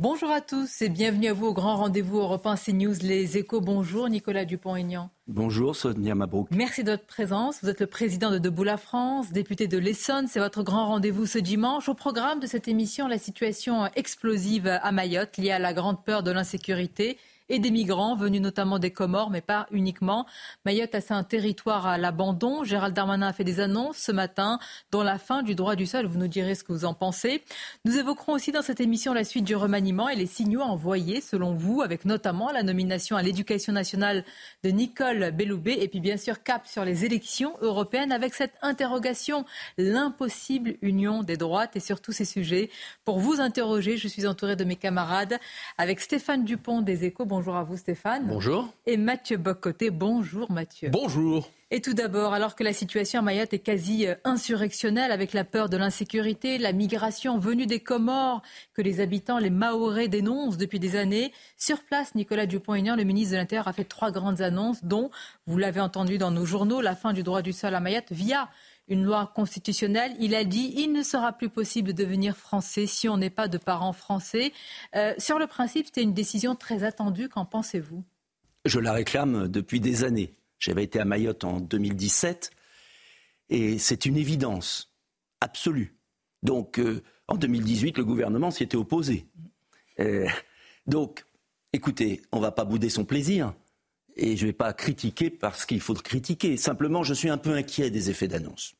Bonjour à tous et bienvenue à vous au grand rendez-vous Europe 1 CNews Les Échos. Bonjour Nicolas Dupont-Aignan. Bonjour Sonia Mabrouk. Merci de votre présence. Vous êtes le président de Debout la France, député de l'Essonne. C'est votre grand rendez-vous ce dimanche. Au programme de cette émission, la situation explosive à Mayotte liée à la grande peur de l'insécurité et des migrants venus notamment des Comores, mais pas uniquement. Mayotte a un territoire à l'abandon. Gérald Darmanin a fait des annonces ce matin, dont la fin du droit du sol. Vous nous direz ce que vous en pensez. Nous évoquerons aussi dans cette émission la suite du remaniement et les signaux envoyés, selon vous, avec notamment la nomination à l'éducation nationale de Nicole Belloubet et puis bien sûr cap sur les élections européennes avec cette interrogation, l'impossible union des droites et sur tous ces sujets. Pour vous interroger, je suis entouré de mes camarades avec Stéphane Dupont des Échos. À vous Stéphane. Bonjour. Et Mathieu Bocoté. Bonjour Mathieu. Bonjour. Et tout d'abord, alors que la situation à Mayotte est quasi euh, insurrectionnelle avec la peur de l'insécurité, la migration venue des Comores que les habitants, les Mahorais dénoncent depuis des années, sur place, Nicolas Dupont-Aignan, le ministre de l'Intérieur, a fait trois grandes annonces, dont, vous l'avez entendu dans nos journaux, la fin du droit du sol à Mayotte via une loi constitutionnelle. Il a dit il ne sera plus possible de devenir français si on n'est pas de parents français. Euh, sur le principe, c'était une décision très attendue. Qu'en pensez-vous? Je la réclame depuis des années. J'avais été à Mayotte en 2017 et c'est une évidence absolue. Donc euh, en 2018, le gouvernement s'y était opposé. Euh, donc, écoutez, on ne va pas bouder son plaisir et je ne vais pas critiquer parce qu'il faut critiquer. Simplement, je suis un peu inquiet des effets d'annonce.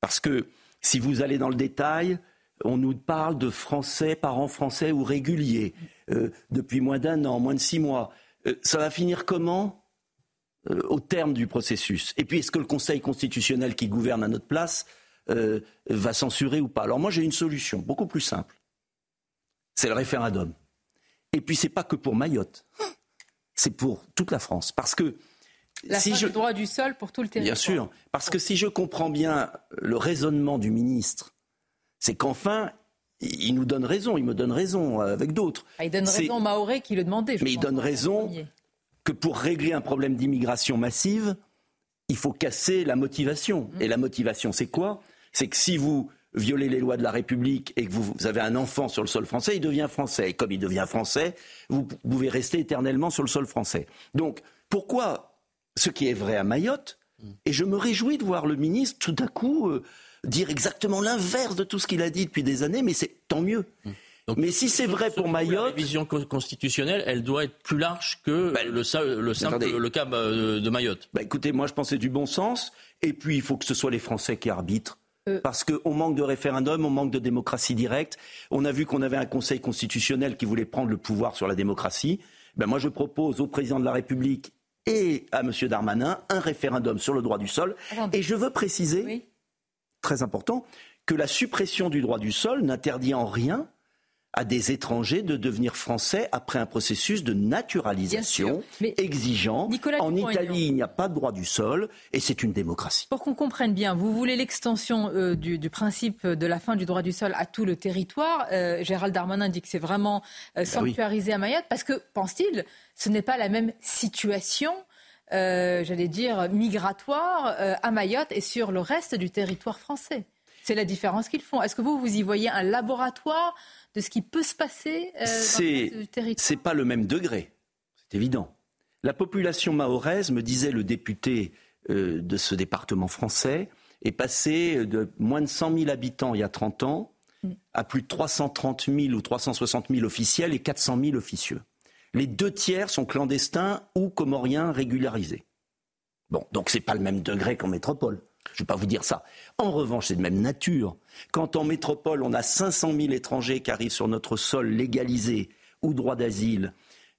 Parce que si vous allez dans le détail, on nous parle de Français, parents français ou réguliers, euh, depuis moins d'un an, moins de six mois. Euh, ça va finir comment euh, au terme du processus? Et puis, est-ce que le Conseil constitutionnel qui gouverne à notre place va censurer ou pas? Alors moi, j'ai une solution beaucoup plus simple. C'est le référendum. Et puis, c'est pas que pour Mayotte c'est pour toute la France. Parce que la si fin je... du droit du sol pour tout le territoire. Bien sûr, parce que si je comprends bien le raisonnement du ministre, c'est qu'enfin, il nous donne raison, il me donne raison euh, avec d'autres. Ah, il donne raison au Maoré qui le demandait. Mais il donne raison que pour régler un problème d'immigration massive, il faut casser la motivation. Mmh. Et la motivation, c'est quoi? C'est que si vous violer les lois de la République et que vous, avez un enfant sur le sol français, il devient français. Et comme il devient français, vous pouvez rester éternellement sur le sol français. Donc, pourquoi ce qui est vrai à Mayotte Et je me réjouis de voir le ministre tout à coup euh, dire exactement l'inverse de tout ce qu'il a dit depuis des années, mais c'est tant mieux. mais si c'est vrai pour Mayotte, la vision constitutionnelle, elle doit être plus large que bah, le, le, simple le cas euh, de Mayotte. Bah, écoutez, moi je pensais du bon sens, et puis il faut que ce soit les Français qui arbitrent. Euh, Parce qu'on manque de référendum, on manque de démocratie directe. On a vu qu'on avait un Conseil constitutionnel qui voulait prendre le pouvoir sur la démocratie. Ben moi, je propose au président de la République et à M. Darmanin un référendum sur le droit du sol. Et je veux préciser, très important, que la suppression du droit du sol n'interdit en rien à des étrangers de devenir français après un processus de naturalisation exigeant. en Italie, il n'y a pas de droit du sol et c'est une démocratie. Pour qu'on comprenne bien, vous voulez l'extension euh, du, principe de la fin du droit du sol à tout le territoire. Euh, Gérald Darmanin dit que c'est vraiment euh, ben sanctuarisé à Mayotte parce que, pense-t-il, ce n'est pas la même situation j'allais dire, migratoire à Mayotte et sur le reste du territoire français. C'est la différence qu'ils font. Est-ce que vous, vous y voyez un laboratoire de ce qui peut se passer euh, dans territoire C'est pas le même degré, c'est évident. La population mahoraise, me disait le député euh, de ce département français, est passée de moins de 100 000 habitants il y a 30 ans mm. à plus de 330 000 ou 360 000 officiels et 400 000 officieux. Les deux tiers sont clandestins ou comoriens régularisés. Bon, donc c'est pas le même degré qu'en métropole. Je ne vais pas vous dire ça. En revanche, c'est de même nature. Quand en métropole, on a 500 000 étrangers qui arrivent sur notre sol légalisés ou droit d'asile,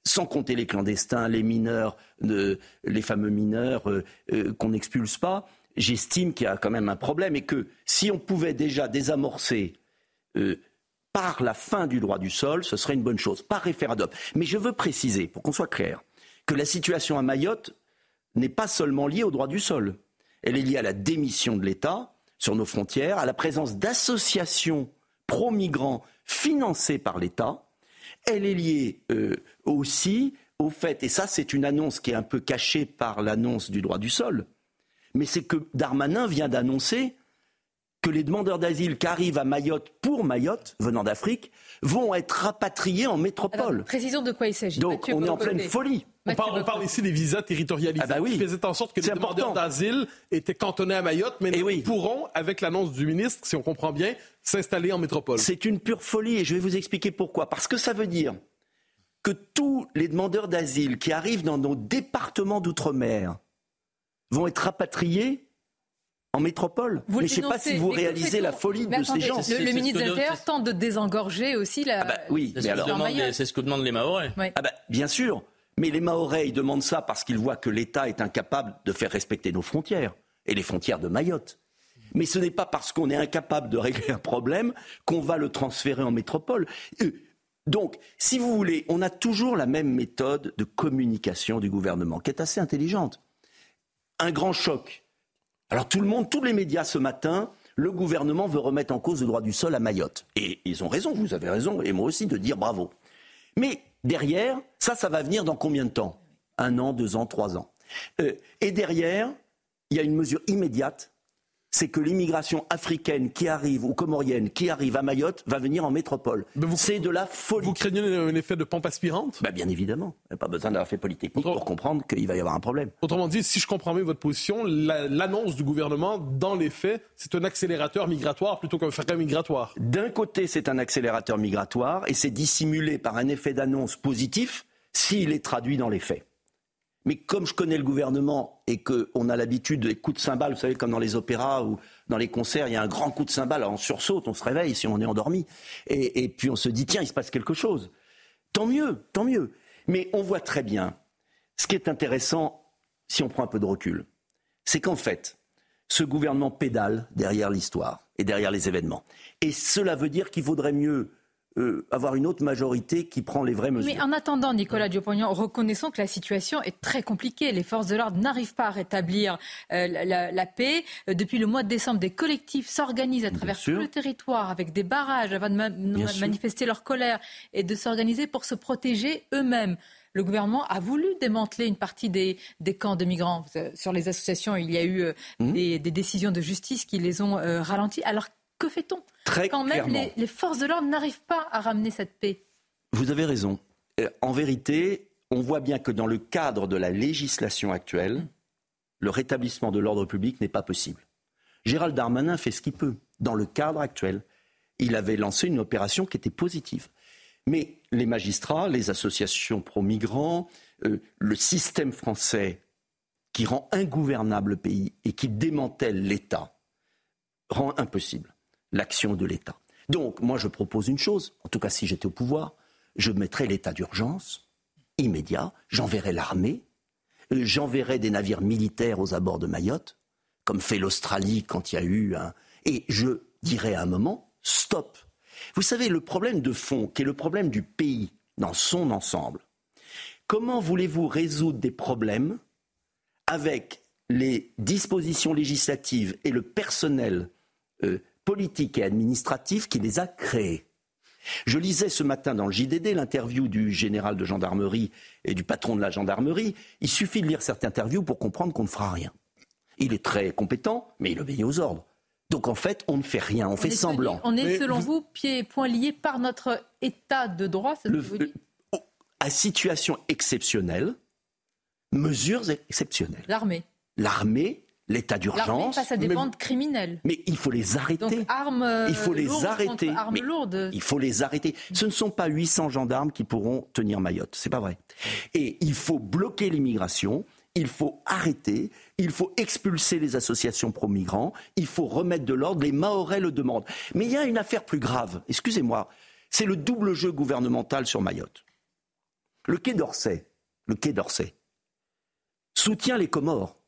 sans compter les clandestins, les mineurs, les fameux mineurs euh, euh, qu'on n'expulse pas, j'estime qu'il y a quand même un problème et que si on pouvait déjà désamorcer euh, par la fin du droit du sol, ce serait une bonne chose, par référendum. Mais je veux préciser, pour qu'on soit clair, que la situation à Mayotte n'est pas seulement liée au droit du sol. Elle est liée à la démission de l'État sur nos frontières, à la présence d'associations pro-migrants financées par l'État. Elle est liée euh, aussi au fait, et ça c'est une annonce qui est un peu cachée par l'annonce du droit du sol, mais c'est que Darmanin vient d'annoncer que les demandeurs d'asile qui arrivent à Mayotte pour Mayotte, venant d'Afrique, vont être rapatriés en métropole. précision de quoi il s'agit. Donc on est en pleine folie. On parle, ici des visas territorialisés ah bah qui faisaient en sorte que les demandeurs d'asile étaient cantonnés à Mayotte, mais eh ils pourront, avec l'annonce du ministre, si on comprend bien, s'installer en métropole. C'est une pure folie et je vais vous expliquer pourquoi. Parce que ça veut dire que tous les demandeurs d'asile qui arrivent dans nos départements d'outre-mer vont être rapatriés en métropole. mais je ne sais pas si vous réalisez la folie de ces gens. Le, ministre de l'Intérieur tente de désengorger aussi la. Ah bah oui, c'est ce, que demandent les Mahorais. Ah bah, bien sûr. Mais les Mahorais, ils demandent ça parce qu'ils voient que l'État est incapable de faire respecter nos frontières et les frontières de Mayotte. Mais ce n'est pas parce qu'on est incapable de régler un problème qu'on va le transférer en métropole. Euh, donc, si vous voulez, on a toujours la même méthode de communication du gouvernement, qui est assez intelligente. Un grand choc. Alors tout le monde, tous les médias ce matin, le gouvernement veut remettre en cause le droit du sol à Mayotte. Et ils ont raison, vous avez raison, et moi aussi, de dire bravo. Mais derrière, ça, ça va venir dans combien de temps? Un an, deux ans, trois ans. Euh, et derrière, il y a une mesure immédiate c'est que l'immigration africaine qui arrive ou comorienne qui arrive à Mayotte va venir en métropole. C'est de la folie. Vous craignez un effet de pompe aspirante? Bah, Bien évidemment. Il n'y a pas besoin d'avoir fait politique pour comprendre qu'il va y avoir un problème. Autrement dit, si je comprends bien votre position, l'annonce du gouvernement, dans les faits, c'est un accélérateur migratoire plutôt qu'un frein migratoire. D'un côté, c'est un accélérateur migratoire et c'est dissimulé par un effet d'annonce positif s'il est traduit dans les faits. Mais comme je connais le gouvernement et qu'on a l'habitude des coups de cymbales, vous savez, comme dans les opéras ou dans les concerts, il y a un grand coup de cymbale, on sursaute, on se réveille si on est endormi. Et, puis on se dit, tiens, il se passe quelque chose. Tant mieux, tant mieux. Mais on voit très bien, ce qui est intéressant, si on prend un peu de recul, c'est qu'en fait, ce gouvernement pédale derrière l'histoire et derrière les événements. Et cela veut dire qu'il vaudrait mieux euh, avoir une autre majorité qui prend les vraies mesures. Mais en attendant, Nicolas Dupont-Aignan, reconnaissons que la situation est très compliquée. Les forces de l'ordre n'arrivent pas à rétablir euh, la, paix. Euh, depuis le mois de décembre, des collectifs s'organisent à travers tout le territoire avec des barrages avant de manifester leur colère et de s'organiser pour se protéger eux-mêmes le gouvernement a voulu démanteler une partie des, camps de migrants. Sur les associations, il y a eu mmh. des, décisions de justice qui les ont ralentis. Alors que fait-on Quand même, les, forces de l'ordre n'arrivent pas à ramener cette paix. Vous avez raison. Euh, en vérité, on voit bien que dans le cadre de la législation actuelle, le rétablissement de l'ordre public n'est pas possible. Gérald Darmanin fait ce qu'il peut. Dans le cadre actuel, il avait lancé une opération qui était positive. Mais les magistrats, les associations pro-migrants, euh, le système français qui rend ingouvernable le pays et qui démantèle l'État rend impossible l'action de l'État. Donc, moi, je propose une chose, en tout cas si j'étais au pouvoir, je mettrais l'état d'urgence immédiat, j'enverrais l'armée, euh, j'enverrais des navires militaires aux abords de Mayotte, comme fait l'Australie quand il y a eu un... Et je dirais à un moment, stop. Vous savez, le problème de fond, qui est le problème du pays dans son ensemble, comment voulez-vous résoudre des problèmes avec les dispositions législatives et le personnel euh, politique et administrative qui les a créés. Je lisais ce matin dans le JDD l'interview du général de gendarmerie et du patron de la gendarmerie. Il suffit de lire cette interview pour comprendre qu'on ne fera rien. Il est très compétent, mais il obéit aux ordres. Donc en fait, on ne fait rien, on, fait semblant. On est, selon vous, pieds et poings liés par notre état de droit le, À situation exceptionnelle, mesures exceptionnelles. L'armée. L'armée l'état d'urgence. face à des bandes criminelles. Mais il faut les arrêter. Donc, armes il faut les arrêter. Armes lourdes. Il faut les arrêter. Ce ne sont pas 800 gendarmes qui pourront tenir Mayotte. C'est pas vrai. Et il faut bloquer l'immigration. Il faut arrêter, il faut expulser les associations pro-migrants, il faut remettre de l'ordre, les Mahorais le demandent. Mais il y a une affaire plus grave, excusez-moi, c'est le double jeu gouvernemental sur Mayotte. Le Quai d'Orsay, le Quai d'Orsay, soutient les Comores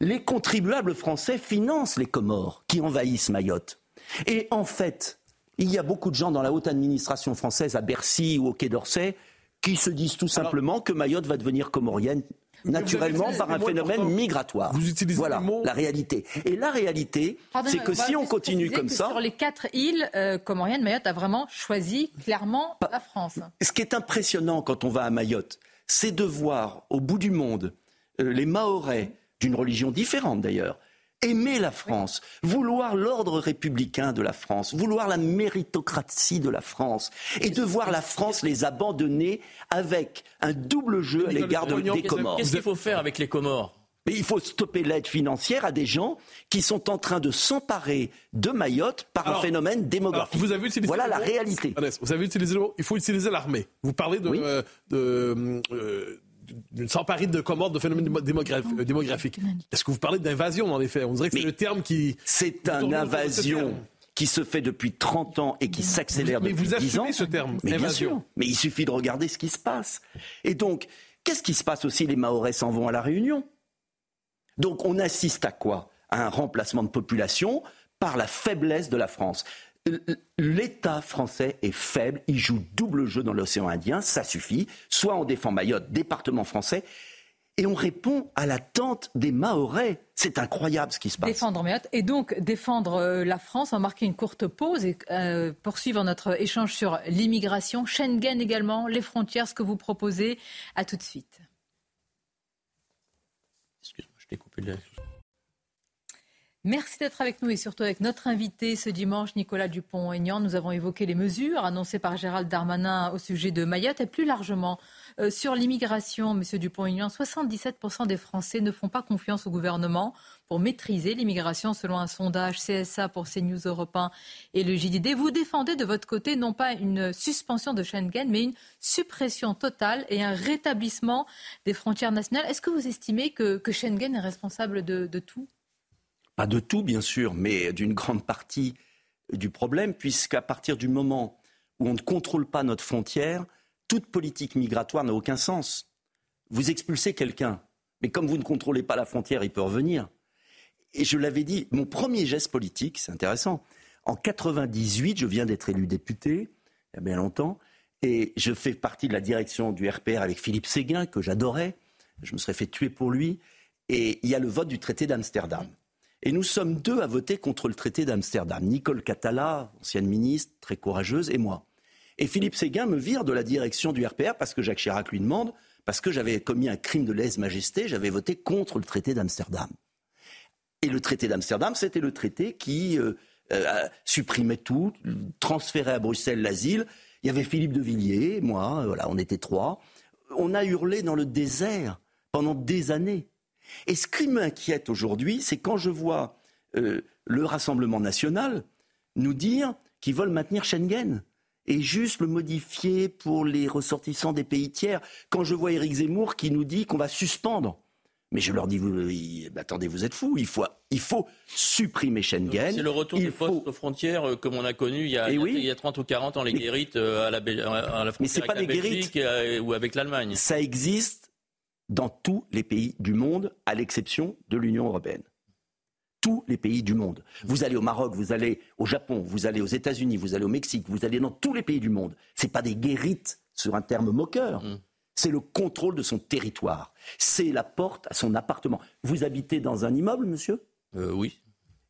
les contribuables français financent les Comores qui envahissent Mayotte. Et en fait, il y a beaucoup de gens dans la haute administration française, à Bercy ou au Quai d'Orsay, qui se disent tout simplement que Mayotte va devenir comorienne naturellement par un phénomène migratoire. Vous utilisez voilà mots... la réalité. Et la réalité, c'est que si on continue comme ça, sur les quatre îles euh, comoriennes, Mayotte a vraiment choisi clairement la France. Ce qui est impressionnant quand on va à Mayotte, c'est de voir au bout du monde euh, les Mahorais d'une religion différente d'ailleurs, aimer la France, vouloir l'ordre républicain de la France, vouloir la méritocratie de la France, et de voir la France les abandonner avec un double jeu à l'égard des Comores. Qu'est-ce qu'il faut faire avec les Comores? Mais il faut stopper l'aide financière à des gens qui sont en train de s'emparer de Mayotte par un phénomène démographique. vous avez utilisé voilà la réalité. Vous avez utilisé le mot, il faut utiliser l'armée. Vous parlez de, euh, de, euh, d'une s'emparer de commandes de phénomènes euh, démographiques. Est-ce que vous parlez d'invasion, en effet? On dirait que c'est le terme qui... C'est une invasion qui se fait depuis 30 ans et qui s'accélère depuis 10 ans. Mais vous assumez ce terme, mais Bien sûr. Mais il suffit de regarder ce qui se passe. Et donc, qu'est-ce qui se passe aussi? Les Mahorais s'en vont à la Réunion. Donc, on assiste à quoi? À un remplacement de population par la faiblesse de la France l'État français est faible, il joue double jeu dans l'océan Indien, ça suffit. Soit on défend Mayotte, département français, et on répond à l'attente des Mahorais. C'est incroyable ce qui se passe. Défendre Mayotte et donc défendre euh, la France. On va marquer une courte pause et euh, poursuivre notre échange sur l'immigration, Schengen également, les frontières, ce que vous proposez. À tout de suite. Excuse-moi, je t'ai coupé le... Merci d'être avec nous et surtout avec notre invité ce dimanche, Nicolas Dupont-Aignan. Nous avons évoqué les mesures annoncées par Gérald Darmanin au sujet de Mayotte et plus largement euh, sur l'immigration. Monsieur Dupont-Aignan, 77% des Français ne font pas confiance au gouvernement pour maîtriser l'immigration selon un sondage CSA pour CNews Europe 1 et le JDD. Vous défendez de votre côté non pas une suspension de Schengen, mais une suppression totale et un rétablissement des frontières nationales. Est-ce que vous estimez que, Schengen est responsable de tout? Pas de tout, bien sûr, mais d'une grande partie du problème, puisqu'à partir du moment où on ne contrôle pas notre frontière, toute politique migratoire n'a aucun sens. Vous expulsez quelqu'un, mais comme vous ne contrôlez pas la frontière, il peut revenir. Et je l'avais dit, mon premier geste politique, c'est intéressant. En 98, je viens d'être élu député, il y a bien longtemps, et je fais partie de la direction du RPR avec Philippe Séguin, que j'adorais. Je me serais fait tuer pour lui. Et il y a le vote du traité d'Amsterdam. Et nous sommes deux à voter contre le traité d'Amsterdam. Nicole Catala, ancienne ministre, très courageuse, et moi. Et Philippe Séguin me vire de la direction du RPR parce que Jacques Chirac lui demande, parce que j'avais commis un crime de lèse-majesté, j'avais voté contre le traité d'Amsterdam. Et le traité d'Amsterdam, c'était le traité qui euh, euh, supprimait tout, transférait à Bruxelles l'asile. Il y avait Philippe de Villiers, moi, voilà, on était trois. On a hurlé dans le désert pendant des années. Et ce qui m'inquiète aujourd'hui, c'est quand je vois euh, le Rassemblement national nous dire qu'ils veulent maintenir Schengen et juste le modifier pour les ressortissants des pays tiers. Quand je vois Éric Zemmour qui nous dit qu'on va suspendre. Mais je leur dis, vous, attendez, vous êtes fous, il faut, il faut supprimer Schengen. C'est le retour des postes aux frontières euh, comme on a connu il y a, eh il, y a, 30 ou 40 ans, les guérites euh, à la, à la frontière Mais pas avec la Belgique ou avec l'Allemagne. Ça existe dans tous les pays du monde, à l'exception de l'Union européenne. Tous les pays du monde. Vous allez au Maroc, vous allez au Japon, vous allez aux États-Unis, vous allez au Mexique, vous allez dans tous les pays du monde. Ce n'est pas des guérites sur un terme moqueur. Mm. C'est le contrôle de son territoire. C'est la porte à son appartement. Vous habitez dans un immeuble, monsieur? Euh, Oui.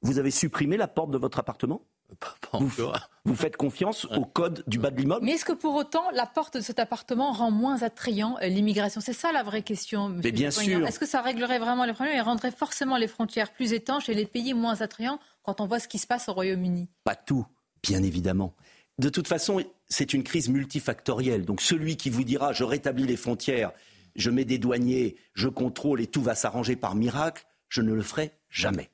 Vous avez supprimé la porte de votre appartement? vous, faites confiance au code du bas de l'immeuble? Mais est-ce que pour autant, la porte de cet appartement rend moins attrayant euh, l'immigration? C'est ça la vraie question. Mais bien sûr. Est-ce que ça réglerait vraiment les problèmes et rendrait forcément les frontières plus étanches et les pays moins attrayants quand on voit ce qui se passe au Royaume-Uni? Pas tout, bien évidemment. De toute façon, c'est une crise multifactorielle. Donc celui qui vous dira je rétablis les frontières, je mets des douaniers, je contrôle et tout va s'arranger par miracle, je ne le ferai jamais.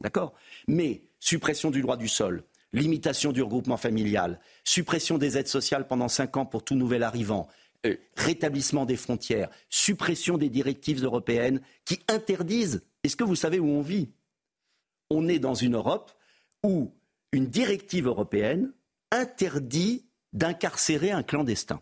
D'accord? Mais suppression du droit du sol, limitation du regroupement familial, suppression des aides sociales pendant cinq ans pour tout nouvel arrivant, euh, rétablissement des frontières, suppression des directives européennes qui interdisent. Est-ce que vous savez où on vit? On est dans une Europe où une directive européenne interdit d'incarcérer un clandestin.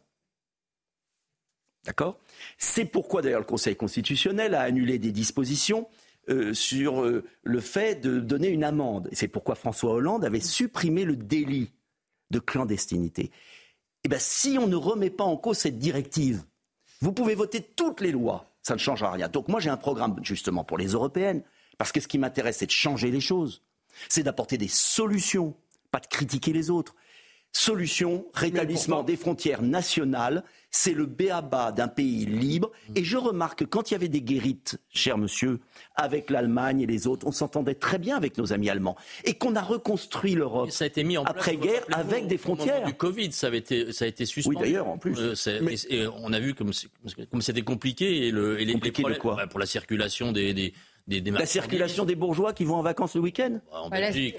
D'accord? C'est pourquoi d'ailleurs le Conseil constitutionnel a annulé des dispositions euh, sur euh, le fait de donner une amende. C'est pourquoi François Hollande avait supprimé le délit de clandestinité. Eh bien, si on ne remet pas en cause cette directive, vous pouvez voter toutes les lois, ça ne changera rien. Donc moi j'ai un programme justement pour les européennes, parce que ce qui m'intéresse c'est de changer les choses, c'est d'apporter des solutions, pas de critiquer les autres. Solution, rétablissement des frontières nationales, c'est le béaba d'un pays libre. Mm. Et je remarque que quand il y avait des guérites, cher monsieur, avec l'Allemagne et les autres, on s'entendait très bien avec nos amis allemands. Et qu'on a reconstruit l'Europe après-guerre avec des frontières. Du Covid, ça, avait été, ça a été suspendu. Oui, d'ailleurs, en plus. Euh, et, on a vu comme, c'était compliqué. Et, le, les, compliqué de quoi? bah, Pour la circulation des, des la circulation des bourgeois qui vont en vacances le week-end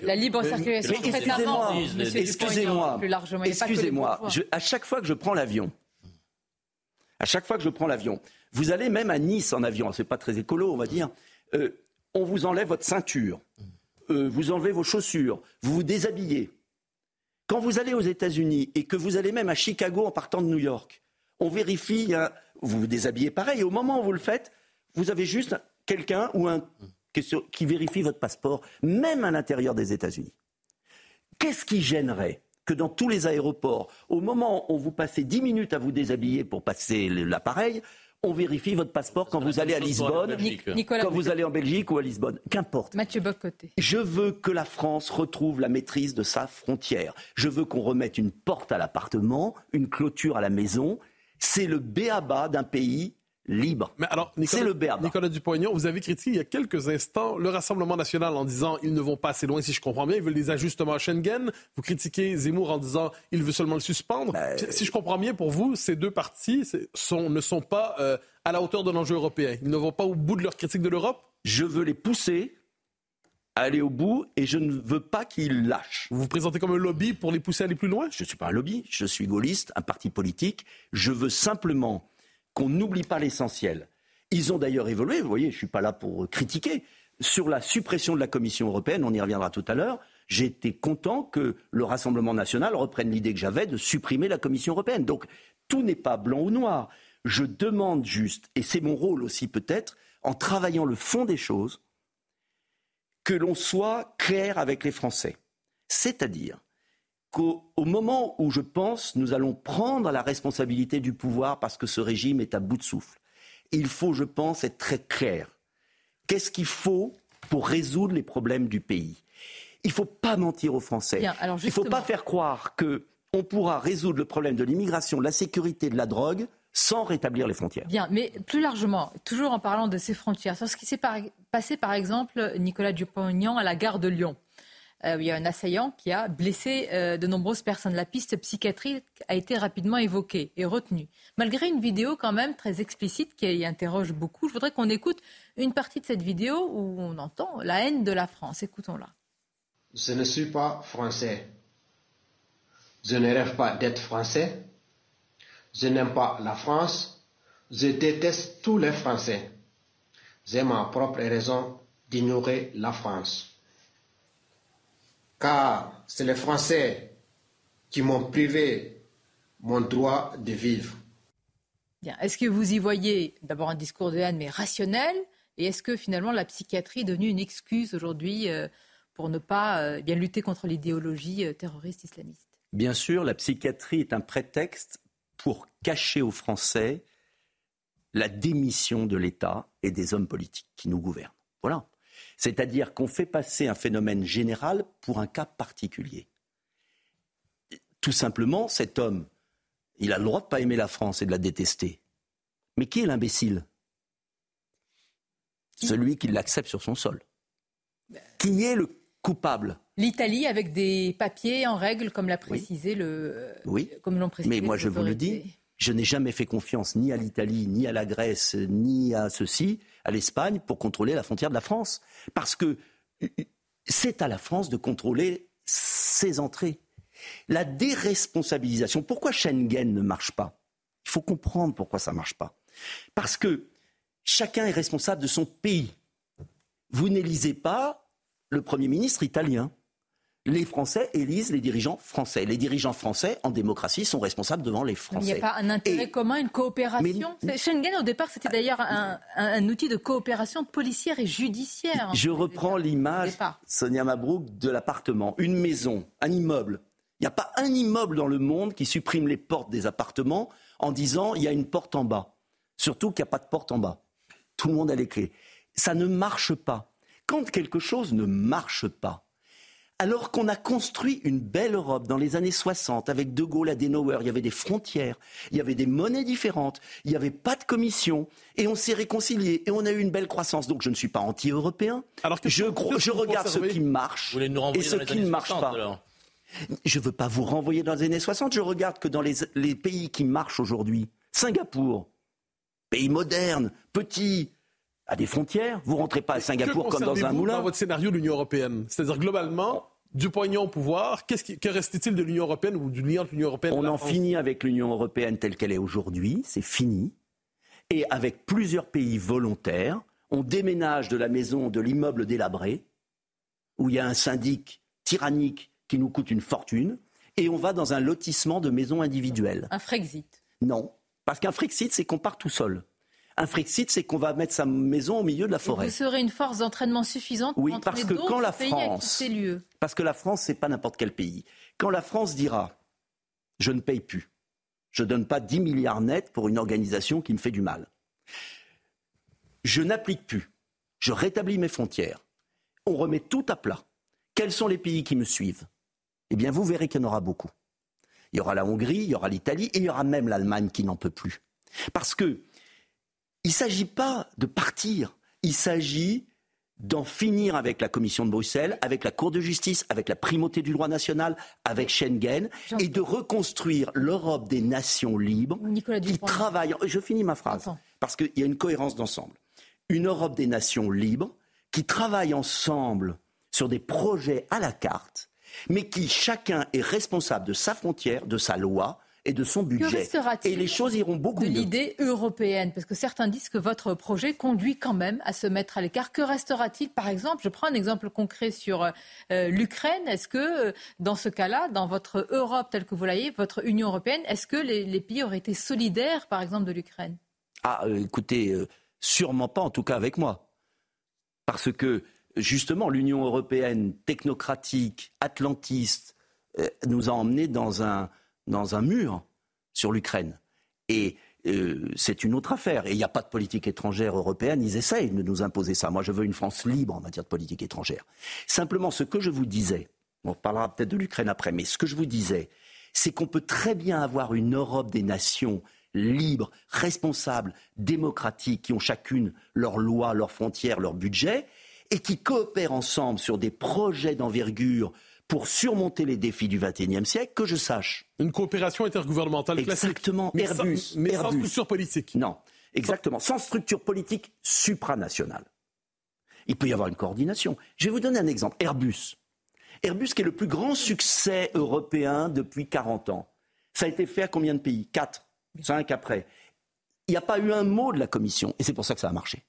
La libre circulation. Excusez-moi, excusez-moi, excusez-moi. À chaque fois que je prends l'avion, à chaque fois que je prends l'avion, vous allez même à Nice en avion, c'est pas très écolo, on va dire. Euh, on vous enlève votre ceinture, euh, vous enlevez vos chaussures, vous vous déshabillez. Quand vous allez aux États-Unis et que vous allez même à Chicago en partant de New York, on vérifie, hein, vous vous déshabillez pareil. Et au moment où vous le faites, vous avez juste quelqu'un ou un qui vérifie votre passeport, même à l'intérieur des États-Unis. Qu'est-ce qui gênerait que dans tous les aéroports, au moment où vous passez 10 minutes à vous déshabiller pour passer l'appareil, on vérifie votre passeport quand vous allez à Lisbonne, quand vous allez en Belgique ou à Lisbonne. Qu'importe. Mathieu Bocoté. Je veux que la France retrouve la maîtrise de sa frontière. Je veux qu'on remette une porte à l'appartement, une clôture à la maison. C'est le béaba d'un pays libre. Mais alors, Nicolas, le Nicolas Dupont-Aignan, vous avez critiqué il y a quelques instants le Rassemblement national en disant ils ne vont pas assez loin, si je comprends bien, ils veulent des ajustements à Schengen. Vous critiquez Zemmour en disant il veut seulement le suspendre. Ben, si je comprends bien, pour vous, ces deux partis sont, ne sont pas euh, à la hauteur de l'enjeu européen. Ils ne vont pas au bout de leur critique de l'Europe? Je veux les pousser à aller au bout et je ne veux pas qu'ils lâchent. Vous vous présentez comme un lobby pour les pousser à aller plus loin? Je ne suis pas un lobby, je suis gaulliste, un parti politique. Je veux simplement qu'on n'oublie pas l'essentiel. Ils ont d'ailleurs évolué, vous voyez, je ne suis pas là pour critiquer. Sur la suppression de la Commission européenne, on y reviendra tout à l'heure, été content que le Rassemblement national reprenne l'idée que j'avais de supprimer la Commission européenne. Donc tout n'est pas blanc ou noir. Je demande juste, et c'est mon rôle aussi peut-être, en travaillant le fond des choses, que l'on soit clair avec les Français. C'est-à-dire qu'au moment où je pense nous allons prendre la responsabilité du pouvoir parce que ce régime est à bout de souffle, il faut, je pense, être très clair. Qu'est-ce qu'il faut pour résoudre les problèmes du pays? Il ne faut pas mentir aux Français. il ne faut pas faire croire qu'on pourra résoudre le problème de l'immigration, de la sécurité, de la drogue sans rétablir les frontières. Bien, mais plus largement, toujours en parlant de ces frontières, sur ce qui s'est passé par exemple, Nicolas Dupont-Aignan à la gare de Lyon. Euh, il y a un assaillant qui a blessé euh, de nombreuses personnes. La piste psychiatrique a été rapidement évoquée et retenue. Malgré une vidéo quand même très explicite qui interroge beaucoup, je voudrais qu'on écoute une partie de cette vidéo où on entend la haine de la France. Écoutons-la. Je ne suis pas français. Je ne rêve pas d'être français. Je n'aime pas la France. Je déteste tous les Français. J'ai ma propre raison d'ignorer la France car c'est les Français qui m'ont privé mon droit de vivre. Est-ce que vous y voyez d'abord un discours de haine, mais rationnel? Et est-ce que finalement la psychiatrie est devenue une excuse aujourd'hui euh, pour ne pas euh, bien lutter contre l'idéologie euh, terroriste islamiste? Bien sûr, la psychiatrie est un prétexte pour cacher aux Français la démission de l'État et des hommes politiques qui nous gouvernent. Voilà. C'est-à-dire qu'on fait passer un phénomène général pour un cas particulier. Tout simplement, cet homme, il a le droit de ne pas aimer la France et de la détester. Mais qui est l'imbécile? Celui qui l'accepte sur son sol. Qui est le coupable? L'Italie avec des papiers en règle, comme l'a précisé le. Oui. Comme l'ont précisé. Mais moi, je vous le dis, je n'ai jamais fait confiance ni à l'Italie, ni à la Grèce, ni à ceci à l'Espagne pour contrôler la frontière de la France. Parce que c'est à la France de contrôler ses entrées. La déresponsabilisation. Pourquoi Schengen ne marche pas? Il faut comprendre pourquoi ça ne marche pas. Parce que chacun est responsable de son pays. Vous n'élisez pas le Premier ministre italien les Français élisent les dirigeants français. Les dirigeants français, en démocratie, sont responsables devant les Français. Il n'y a pas un intérêt commun, une coopération Schengen, au départ, c'était d'ailleurs un, outil de coopération policière et judiciaire. Je reprends l'image, Sonia Mabrouk, de l'appartement. Une maison, un immeuble. Il n'y a pas un immeuble dans le monde qui supprime les portes des appartements en disant il y a une porte en bas. Surtout qu'il n'y a pas de porte en bas. Tout le monde a les clés. Ça ne marche pas. Quand quelque chose ne marche pas, alors qu'on a construit une belle Europe dans les années 60 avec De Gaulle, Adenauer, il y avait des frontières, il y avait des monnaies différentes, il n'y avait pas de commission, et on s'est réconcilié, et on a eu une belle croissance. Donc je ne suis pas anti-européen. Alors je, je regarde ce qui marche et ce qui ne marche pas. Je ne veux pas vous renvoyer dans les années 60, je regarde que dans les, les pays qui marchent aujourd'hui, Singapour, pays moderne, petit, à des frontières. Vous rentrez pas à Singapour comme dans un moulin. Dans votre scénario de l'Union européenne, c'est-à-dire globalement, du poignon au pouvoir, qu'est-ce qui, que reste-t-il de l'Union européenne ou du lien de l'Union européenne On en finit avec l'Union européenne telle qu'elle est aujourd'hui, c'est fini. Et avec plusieurs pays volontaires, on déménage de la maison, de l'immeuble délabré, où il y a un syndic tyrannique qui nous coûte une fortune, et on va dans un lotissement de maisons individuelles. Un Frexit Non, parce qu'un Frexit, c'est qu'on part tout seul. Un Frexit, c'est qu'on va mettre sa maison au milieu de la forêt. vous serez une force d'entraînement suffisante pour oui, parce que quand la France, parce que la France, c'est pas n'importe quel pays. Quand la France dira, je ne paye plus, je donne pas 10 milliards nets pour une organisation qui me fait du mal. Je n'applique plus, je rétablis mes frontières. On remet tout à plat. Quels sont les pays qui me suivent? Eh bien, vous verrez qu'il y en aura beaucoup. Il y aura la Hongrie, il y aura l'Italie et il y aura même l'Allemagne qui n'en peut plus. Parce que il ne s'agit pas de partir, il s'agit d'en finir avec la Commission de Bruxelles, avec la Cour de justice, avec la primauté du droit national, avec Schengen, et de reconstruire l'Europe des nations libres qui travaillent. Je finis ma phrase, parce qu'il y a une cohérence d'ensemble. Une Europe des nations libres qui travaillent ensemble sur des projets à la carte, mais qui chacun est responsable de sa frontière, de sa loi, et de son budget. et les choses iront beaucoup de l'idée européenne? Parce que certains disent que votre projet conduit quand même à se mettre à l'écart. Que restera-t-il? Par exemple, je prends un exemple concret sur euh, l'Ukraine. Est-ce que euh, dans ce cas-là, dans votre Europe telle que vous l'ayez, votre Union européenne, est-ce que les, pays auraient été solidaires, par exemple, de l'Ukraine? Ah, euh, écoutez, sûrement pas, en tout cas avec moi. Parce que justement, l'Union européenne technocratique, atlantiste, nous a emmenés dans un dans un mur sur l'Ukraine. Et euh, c'est une autre affaire. Et il n'y a pas de politique étrangère européenne. Ils essayent de nous imposer ça. Moi, je veux une France libre en matière de politique étrangère. Simplement, ce que je vous disais, on parlera peut-être de l'Ukraine après, mais ce que je vous disais, c'est qu'on peut très bien avoir une Europe des nations libres, responsables, démocratiques, qui ont chacune leurs lois, leurs frontières, leur budget, et qui coopèrent ensemble sur des projets d'envergure pour surmonter les défis du XXIe siècle, que je sache. Une coopération intergouvernementale Exactement, classique. Airbus. mais sans structure politique. Non, exactement, sans structure politique supranationale. Il peut y avoir une coordination. Je vais vous donner un exemple. Airbus. Airbus qui est le plus grand succès européen depuis 40 ans. Ça a été fait à combien de pays? Quatre, cinq après. Il n'y a pas eu un mot de la Commission, et c'est pour ça que ça a marché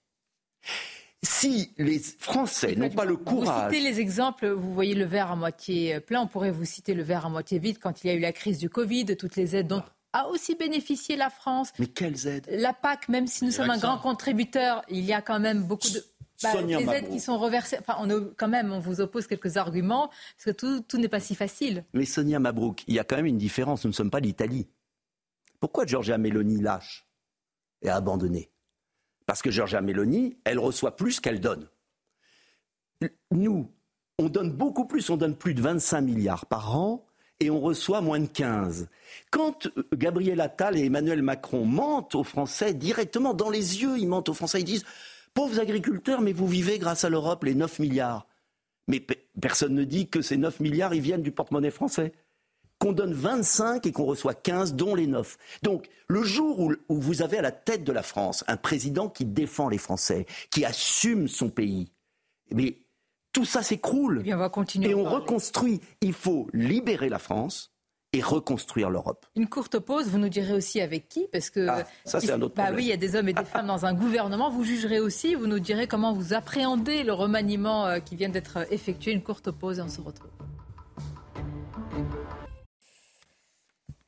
si les Français n'ont pas le courage. Vous citez les exemples, vous voyez le verre à moitié plein, on pourrait vous citer le verre à moitié vide quand il y a eu la crise du Covid, toutes les aides dont a aussi bénéficié la France. Mais quelles aides La PAC, même si nous sommes un grand contributeur, il y a quand même beaucoup de. Bah, des aides qui sont reversées. Enfin, on quand même, on vous oppose quelques arguments, parce que tout, tout n'est pas si facile. Mais Sonia Mabrouk, il y a quand même une différence. Nous ne sommes pas l'Italie. Pourquoi Giorgia Meloni lâche et a abandonné? Parce que Giorgia Meloni, elle reçoit plus qu'elle donne. Nous, on donne beaucoup plus, on donne plus de 25 milliards par an et on reçoit moins de 15. Quand euh, Gabriel Attal et Emmanuel Macron mentent aux Français directement dans les yeux, ils mentent aux Français, ils disent Pauvres agriculteurs, mais vous vivez grâce à l'Europe les 9 milliards. Mais personne ne dit que ces 9 milliards, ils viennent du porte-monnaie français qu'on donne 25 et qu'on reçoit 15, dont les 9. Donc, le jour où, vous avez à la tête de la France un président qui défend les Français, qui assume son pays, mais tout ça s'écroule. Eh on va continuer et on reconstruit. Il faut libérer la France et reconstruire l'Europe. Une courte pause, vous nous direz aussi avec qui Parce que ah, ça, c'est un autre bah oui, il y a des hommes et des femmes dans un gouvernement. Vous jugerez aussi, vous nous direz comment vous appréhendez le remaniement euh, qui vient d'être effectué. Une courte pause et on se retrouve.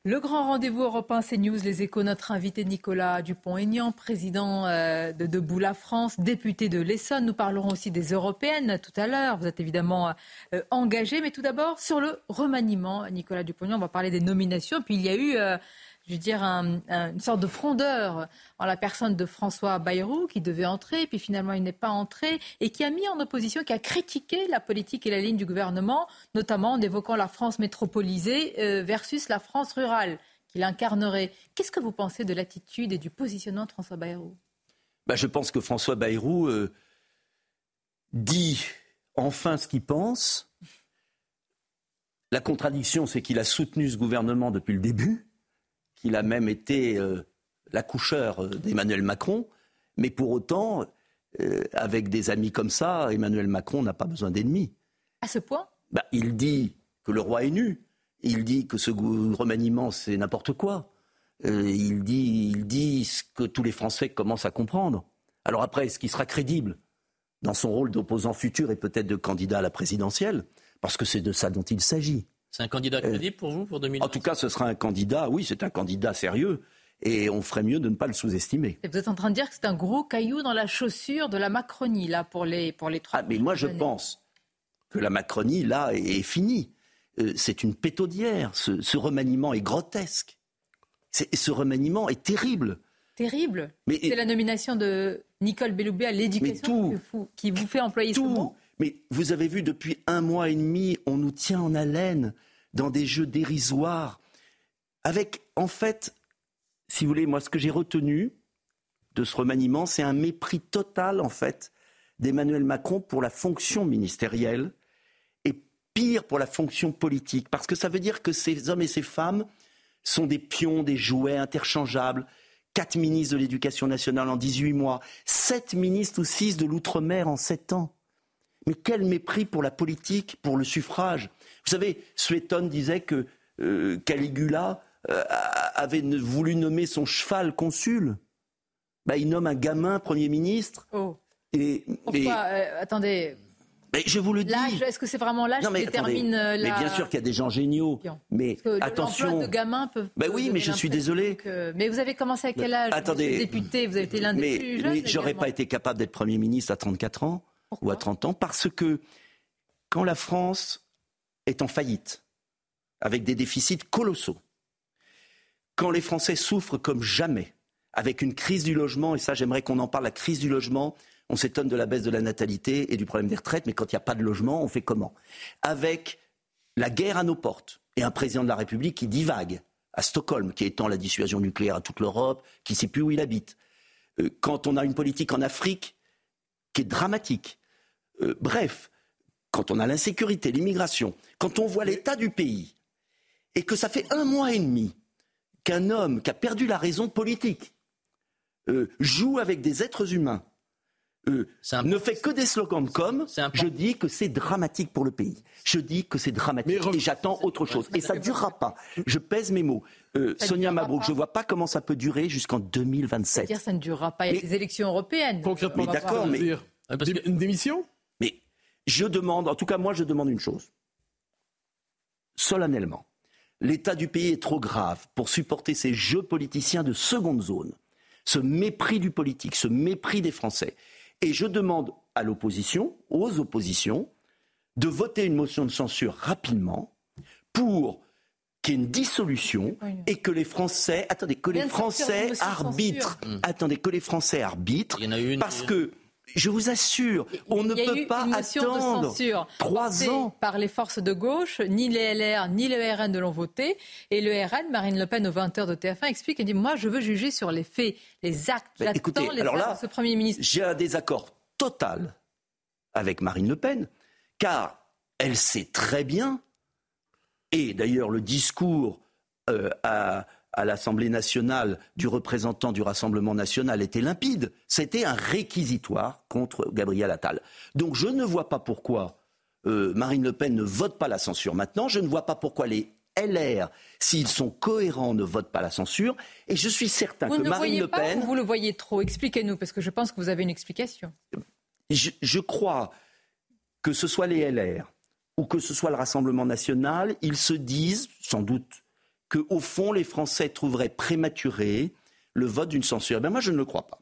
Le grand rendez-vous européen CNews, les échos, notre invité Nicolas Dupont-Aignan, président euh, de Debout la France, député de l'Essonne. Nous parlerons aussi des européennes tout à l'heure. Vous êtes évidemment euh, engagé, mais tout d'abord sur le remaniement. Nicolas Dupont-Aignan, on va parler des nominations. Puis il y a eu, euh, je veux dire, une sorte de frondeur en la personne de François Bayrou qui devait entrer, puis finalement il n'est pas entré, et qui a mis en opposition, qui a critiqué la politique et la ligne du gouvernement, notamment en évoquant la France métropolisée euh, versus la France rurale qu'il incarnerait. Qu'est-ce que vous pensez de l'attitude et du positionnement de François Bayrou? Bah, Je pense que François Bayrou euh, dit enfin ce qu'il pense. La contradiction, c'est qu'il a soutenu ce gouvernement depuis le début qu'il a même été euh, l'accoucheur d'Emmanuel Macron. Mais pour autant, euh, avec des amis comme ça, Emmanuel Macron n'a pas besoin d'ennemis. À ce point? Bah, Il dit que le roi est nu. Il dit que ce remaniement, c'est n'importe quoi. Euh, il, dit, il dit ce que tous les Français commencent à comprendre. Alors après, est-ce qu'il sera crédible dans son rôle d'opposant futur et peut-être de candidat à la présidentielle? Parce que c'est de ça dont il s'agit. C'est un candidat euh, crédible pour vous pour 2020 En tout cas, ce sera un candidat, oui, c'est un candidat sérieux. Et on ferait mieux de ne pas le sous-estimer. Vous êtes en train de dire que c'est un gros caillou dans la chaussure de la Macronie, là, pour les, pour les trois. Ah, mais moi, je pense que la Macronie, là, est, finie. Euh, c'est une pétaudière. Ce, remaniement est grotesque. ce remaniement est terrible. Terrible. C'est la nomination de Nicole Belloubet à l'éducation qui vous fait employer tout. ce mot. Mais vous avez vu, depuis un mois et demi, on nous tient en haleine dans des jeux dérisoires, avec, en fait, si vous voulez, moi, ce que j'ai retenu de ce remaniement, c'est un mépris total, en fait, d'Emmanuel Macron pour la fonction ministérielle et pire pour la fonction politique, parce que ça veut dire que ces hommes et ces femmes sont des pions, des jouets interchangeables. Quatre ministres de l'Éducation nationale en 18 mois, sept ministres ou six de l'outre-mer en sept ans. Mais quel mépris pour la politique, pour le suffrage. Vous savez, Suétone disait que euh, Caligula euh, avait voulu nommer son cheval consul. Bah, il nomme un gamin Premier ministre. Oh. Et, Pourquoi euh, Attendez. Mais je vous le dis. Est-ce que c'est vraiment l'âge qui détermine la... Mais bien sûr qu'il y a des gens géniaux. Mais attention. de gamin peut. Ben oui, mais je suis désolé. Mais vous avez commencé à quel âge Attendez. député, vous avez été l'un des plus jeunes. Mais j'aurais pas été capable d'être Premier ministre à 34 ans ou à 30 ans, parce que quand la France est en faillite, avec des déficits colossaux, quand les Français souffrent comme jamais, avec une crise du logement, et ça j'aimerais qu'on en parle, la crise du logement, on s'étonne de la baisse de la natalité et du problème des retraites, mais quand il n'y a pas de logement, on fait comment? Avec la guerre à nos portes et un président de la République qui divague à Stockholm, qui étend la dissuasion nucléaire à toute l'Europe, qui ne sait plus où il habite. Euh, quand on a une politique en Afrique qui est dramatique. Euh, bref, quand on a l'insécurité, l'immigration, quand on voit l'état du pays, et que ça fait un mois et demi qu'un homme qui a perdu la raison politique euh, joue avec des êtres humains, euh, ne fait que des slogans comme je dis que c'est dramatique pour le pays. Je dis que c'est dramatique et j'attends autre chose. Et ça ne durera pas. Je pèse mes mots. Sonia Mabrouk, je ne vois pas comment ça peut durer jusqu'en 2027. dire ça ne durera pas. Il y a des élections européennes. Concrètement, d'accord, mais une démission? Je demande, en tout cas moi je demande une chose. Solennellement, l'état du pays est trop grave pour supporter ces jeux politiciens de seconde zone, ce mépris du politique, ce mépris des Français. Et je demande à l'opposition, aux oppositions, de voter une motion de censure rapidement pour qu'il y ait une dissolution et que les Français, attendez, que les Français arbitrent, attendez, que les Français arbitrent, parce que je vous assure, on ne peut pas attendre trois ans. Par les forces de gauche, ni les LR ni le RN ne l'ont voté. Et le RN, Marine Le Pen, aux 20h de TF1, explique et dit Moi, je veux juger sur les faits, les actes. Écoutez, les alors là, ce Premier ministre. J'ai un désaccord total avec Marine Le Pen, car elle sait très bien, et d'ailleurs le discours euh, à à l'Assemblée nationale du représentant du Rassemblement national était limpide. C'était un réquisitoire contre Gabriel Attal. Donc je ne vois pas pourquoi euh, Marine Le Pen ne vote pas la censure maintenant. Je ne vois pas pourquoi les LR, s'ils sont cohérents, ne votent pas la censure. Et je suis certain que Marine Le Pen. vous le voyez trop? Expliquez-nous, parce que je pense que vous avez une explication. je crois que ce soit les LR ou que ce soit le Rassemblement national, ils se disent, sans doute qu'au fond, les Français trouveraient prématuré le vote d'une censure. Ben moi, je ne le crois pas.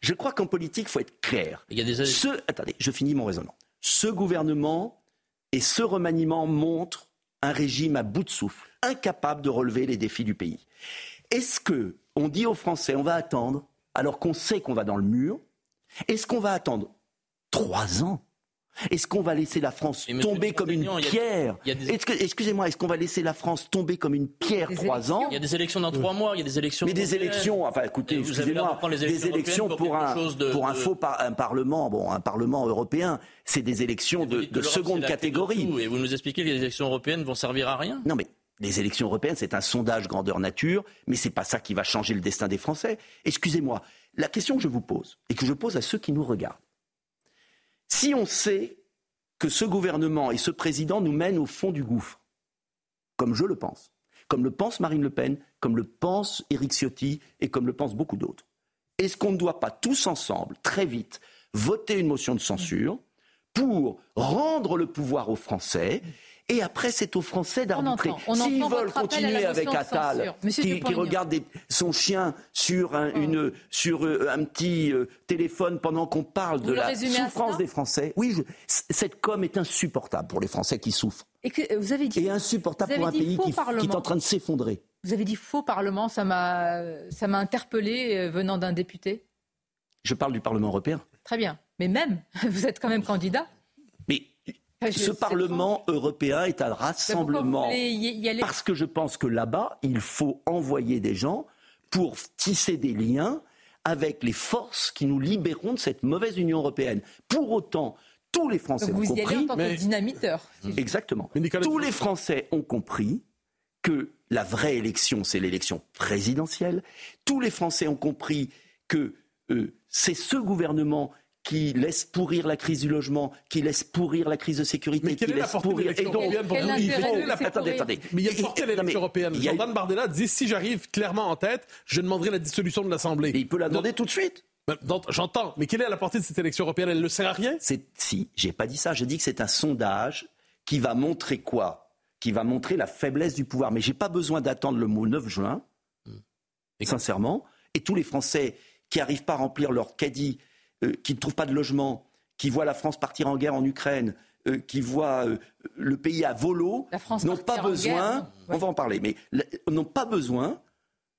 Je crois qu'en politique, il faut être clair. Il y a des... Ce... Attendez, je finis mon raisonnement. Ce gouvernement et ce remaniement montrent un régime à bout de souffle, incapable de relever les défis du pays. Est-ce que on dit aux Français on va attendre alors qu'on sait qu'on va dans le mur Est-ce qu'on va attendre trois ans est-ce qu'on va laisser la France tomber comme une pierre Excusez-moi, est-ce qu'on va laisser la France tomber comme une pierre trois ans Il y a des élections dans trois mois, il y a des élections. Mais des élections, enfin écoutez, excusez-moi, des élections pour un, pour un faux un parlement, bon, un parlement européen, c'est des élections de, de seconde catégorie. et vous nous expliquez que les élections européennes vont servir à rien Non mais les élections européennes, c'est un sondage grandeur nature, mais c'est pas ça qui va changer le destin des Français. Excusez-moi, la question que je vous pose et que je pose à ceux qui nous regardent si on sait que ce gouvernement et ce président nous mènent au fond du gouffre, comme je le pense, comme le pense Marine Le Pen, comme le pense Éric Ciotti et comme le pensent beaucoup d'autres, est-ce qu'on ne doit pas tous ensemble, très vite, voter une motion de censure pour rendre le pouvoir aux Français et après, c'est aux Français d'arbitrer. S'ils veulent continuer avec Attal, qui, regarde son chien sur un, oh. une, sur euh, un petit euh, téléphone pendant qu'on parle de la souffrance des Français, oui, cette com est insupportable pour les Français qui souffrent. Et, que, vous avez dit, et insupportable pour un pays qui, qui, est en train de s'effondrer. Vous avez dit faux Parlement, ça m'a interpellé euh, venant d'un député. Je parle du Parlement européen. Très bien. Mais même, vous êtes quand même candidat. Ce Parlement européen est un rassemblement. Parce que je pense que là-bas, il faut envoyer des gens pour tisser des liens avec les forces qui nous libéreront de cette mauvaise Union européenne. Pour autant, tous les Français ont compris. en dynamiteur. Exactement. Tous les Français ont compris que la vraie élection, c'est l'élection présidentielle. Tous les Français ont compris que euh, c'est ce gouvernement qui laisse pourrir la crise du logement, qui laisse pourrir la crise de sécurité, qui laisse pourrir. Et donc, il faut... Attendez, attendez. Mais il y a une portée l'élection européenne. Jordan Bardella dit si j'arrive clairement en tête, je demanderai la dissolution de l'Assemblée. il peut la demander tout de suite. Ben, j'entends, mais quelle est la portée de cette élection européenne? Elle ne sert à rien? C'est si, j'ai pas dit ça. J'ai dit que c'est un sondage qui va montrer quoi? Qui va montrer la faiblesse du pouvoir. Mais j'ai pas besoin d'attendre le mot 9 juin, hmm. sincèrement. Et tous les Français qui n'arrivent pas à remplir leur caddie euh, qui ne trouvent pas de logement, qui voient la France partir en guerre en Ukraine, euh, qui voient euh, le pays à volo, n'ont pas besoin, on va en parler, mais n'ont pas besoin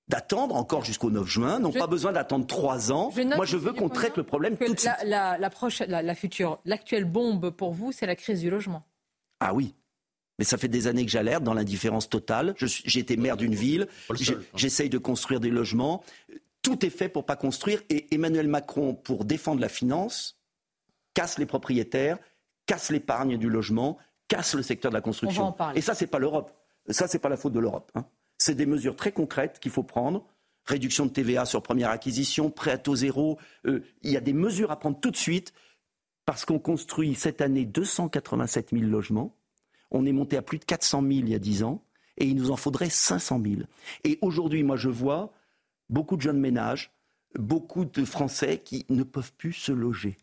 d'attendre encore jusqu'au 9 juin, n'ont pas besoin d'attendre trois ans. Moi, je veux qu'on traite le problème tout de suite. La, la future, l'actuelle bombe pour vous, c'est la crise du logement. Ah oui. Mais ça fait des années que j'alerte dans l'indifférence totale. J'ai été maire d'une ville, j'essaye de construire des logements tout est fait pour pas construire. Et Emmanuel Macron, pour défendre la finance, casse les propriétaires, casse l'épargne du logement, casse le secteur de la construction. Et ça, c'est pas l'Europe. Ça, c'est pas la faute de l'Europe. Hein. C'est des mesures très concrètes qu'il faut prendre. Réduction de TVA sur première acquisition, prêt à taux zéro. Euh, il y a des mesures à prendre tout de suite parce qu'on construit cette année 287 000 logements. On est monté à plus de 400 000 il y a 10 ans et il nous en faudrait 500 000. Et aujourd'hui, moi, je vois beaucoup de jeunes ménages, beaucoup de Français qui ne peuvent plus se loger.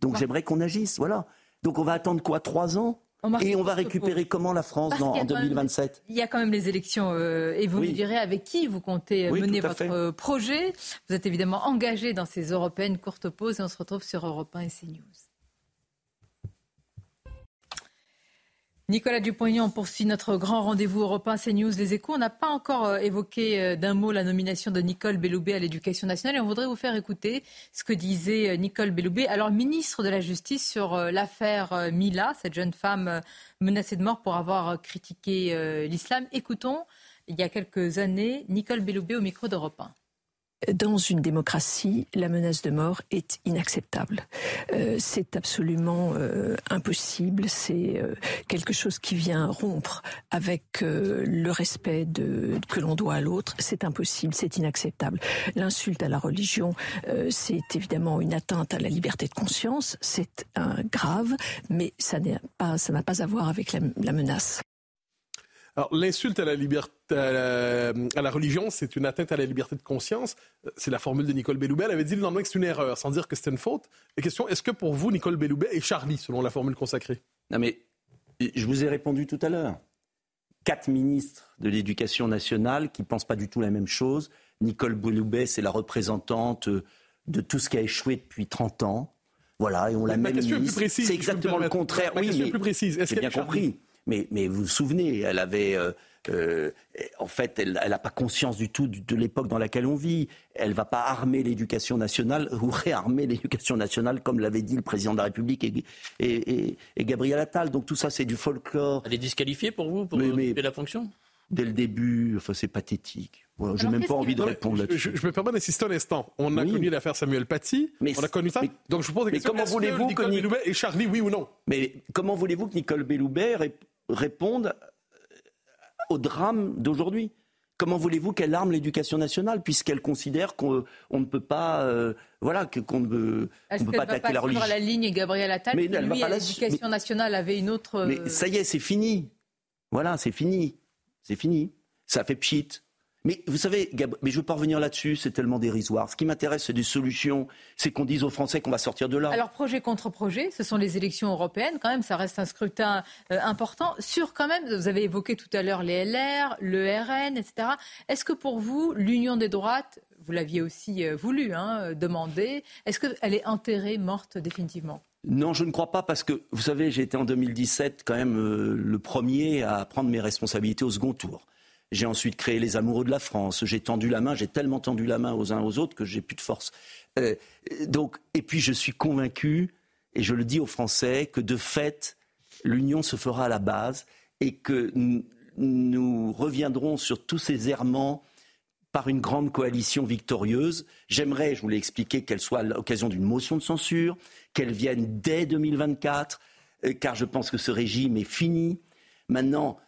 Donc j'aimerais qu'on agisse, voilà. Donc on va attendre quoi Trois ans et on va récupérer comment la France en 2027 Il y a quand même les élections euh, et vous nous direz avec qui vous comptez mener votre projet. Vous êtes évidemment engagé dans ces européennes. Courte pause et on se retrouve sur Europe 1 et CNews. Nicolas Dupont-Aignan poursuit notre grand rendez-vous européen CNews Les Échos. On n'a pas encore euh, évoqué euh, d'un mot la nomination de Nicole Belloubet à l'éducation nationale et on voudrait vous faire écouter ce que disait euh, Nicole Belloubet, alors ministre de la Justice, sur l'affaire Mila, cette jeune femme menacée de mort pour avoir critiqué l'islam. Écoutons, il y a quelques années, Nicole Belloubet au micro d'Europe 1 dans une démocratie, la menace de mort est inacceptable. Euh, c'est absolument euh, impossible. C'est euh, quelque chose qui vient rompre avec le respect de, que l'on doit à l'autre. C'est impossible, c'est inacceptable. L'insulte à la religion, c'est évidemment une atteinte à la liberté de conscience. C'est un grave, mais ça n'a pas, ça n'a pas à voir avec la menace. Alors, l'insulte à la liberté, à la, religion, c'est une atteinte à la liberté de conscience. C'est la formule de Nicole Belloubet. Elle avait dit le lendemain que c'est une erreur, sans dire que c'était une faute. La question, est-ce que pour vous, Nicole Belloubet est Charlie, selon la formule consacrée? Non, mais je vous ai répondu tout à l'heure. Quatre ministres de l'Éducation nationale qui ne pensent pas du tout la même chose. Nicole Belloubet, c'est la représentante de tout ce qui a échoué depuis 30 ans. Voilà, et on la met C'est exactement le contraire. oui, mais plus précise. J'ai bien compris. Mais, mais vous vous souvenez, elle avait. Euh, euh, en fait, elle n'a pas conscience du tout de, l'époque dans laquelle on vit. Elle ne va pas armer l'éducation nationale ou réarmer l'éducation nationale, comme l'avait dit le président de la République et, et, et, Gabriel Attal. Donc tout ça, c'est du folklore. Elle est disqualifiée pour vous, pour mais, la fonction? Dès le début, enfin, c'est pathétique. je n'ai même pas envie de répondre là-dessus. Je, me permets d'insister un instant. On a connu l'affaire Samuel Paty. Mais on a connu ça. Donc je vous pose des questions. Comment voulez-vous que, Nicole et Charlie, oui ou non? Mais comment voulez-vous que Nicole Belloubet réponde au drame d'aujourd'hui. Comment voulez-vous qu'elle arme l'éducation nationale puisqu'elle considère qu'on ne peut pas, euh, voilà, qu'on ne peut pas attaquer la religion. la ligne Gabriel Attal. Mais lui, l'éducation nationale avait une autre. Mais euh, ça y est, c'est fini. Voilà, c'est fini, c'est fini. Ça fait pchit. Mais vous savez, mais je veux pas revenir là-dessus, c'est tellement dérisoire. Ce qui m'intéresse, c'est des solutions. C'est qu'on dise aux Français qu'on va sortir de là. Alors, projet contre projet, ce sont les élections européennes. Quand même, ça reste un scrutin euh, important. Sur, quand même, vous avez évoqué tout à l'heure les LR, le RN, etc. Est-ce que pour vous, l'union des droites, vous l'aviez aussi euh, voulu, hein, demander, est-ce qu'elle est enterrée, morte définitivement? Non, je ne crois pas parce que, vous savez, j'ai été en 2017 quand même euh, le premier à prendre mes responsabilités au second tour. J'ai ensuite créé les Amoureux de la France. J'ai tendu la main, j'ai tellement tendu la main aux uns aux autres que j'ai plus de force. Euh, donc, et puis je suis convaincu, et je le dis aux Français, que de fait, l'union se fera à la base et que nous reviendrons sur tous ces errements par une grande coalition victorieuse. J'aimerais, je vous l'ai expliqué, qu'elle soit l'occasion d'une motion de censure, qu'elle vienne dès 2024, euh, car je pense que ce régime est fini. Maintenant,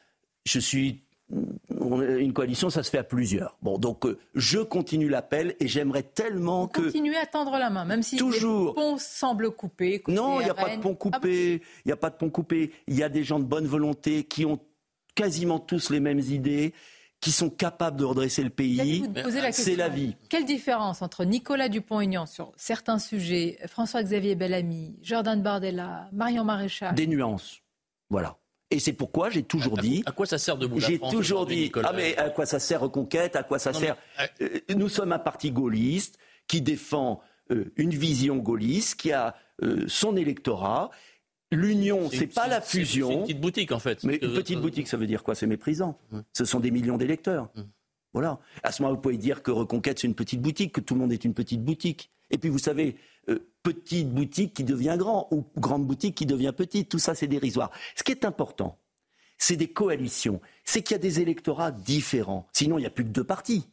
je suis une coalition, ça se fait à plusieurs. Bon, donc euh, je continue l'appel et j'aimerais tellement que. Continuez à tendre la main, même si Toujours. les ponts semblent coupés. Non, il n'y a pas de pont coupé. Il n'y a pas de pont coupé. Il y a des gens de bonne volonté qui ont quasiment tous les mêmes idées qui sont capables de redresser le pays. C'est la vie. Quelle différence entre Nicolas Dupont-Aignan sur certains sujets, François-Xavier Bellamy, Jordan Bardella, Marion Maréchal? Des nuances. Voilà. Et c'est pourquoi j'ai toujours dit. À quoi ça sert de J'ai toujours dit. Ah mais à quoi ça sert Reconquête À quoi ça sert euh, Nous sommes un parti gaulliste qui défend euh, une vision gaulliste, qui a euh, son électorat. L'union, c'est pas la fusion. C'est une petite boutique en fait. Mais une petite boutique, ça veut dire quoi? C'est méprisant. Ce sont des millions d'électeurs. Voilà. À ce moment, vous pouvez dire que Reconquête, c'est une petite boutique, que tout le monde est une petite boutique. Et puis, vous savez, petite boutique qui devient grand ou grande boutique qui devient petite. Tout ça, c'est dérisoire. Ce qui est important, c'est des coalitions. C'est qu'il y a des électorats différents. Sinon, il n'y a plus que deux partis.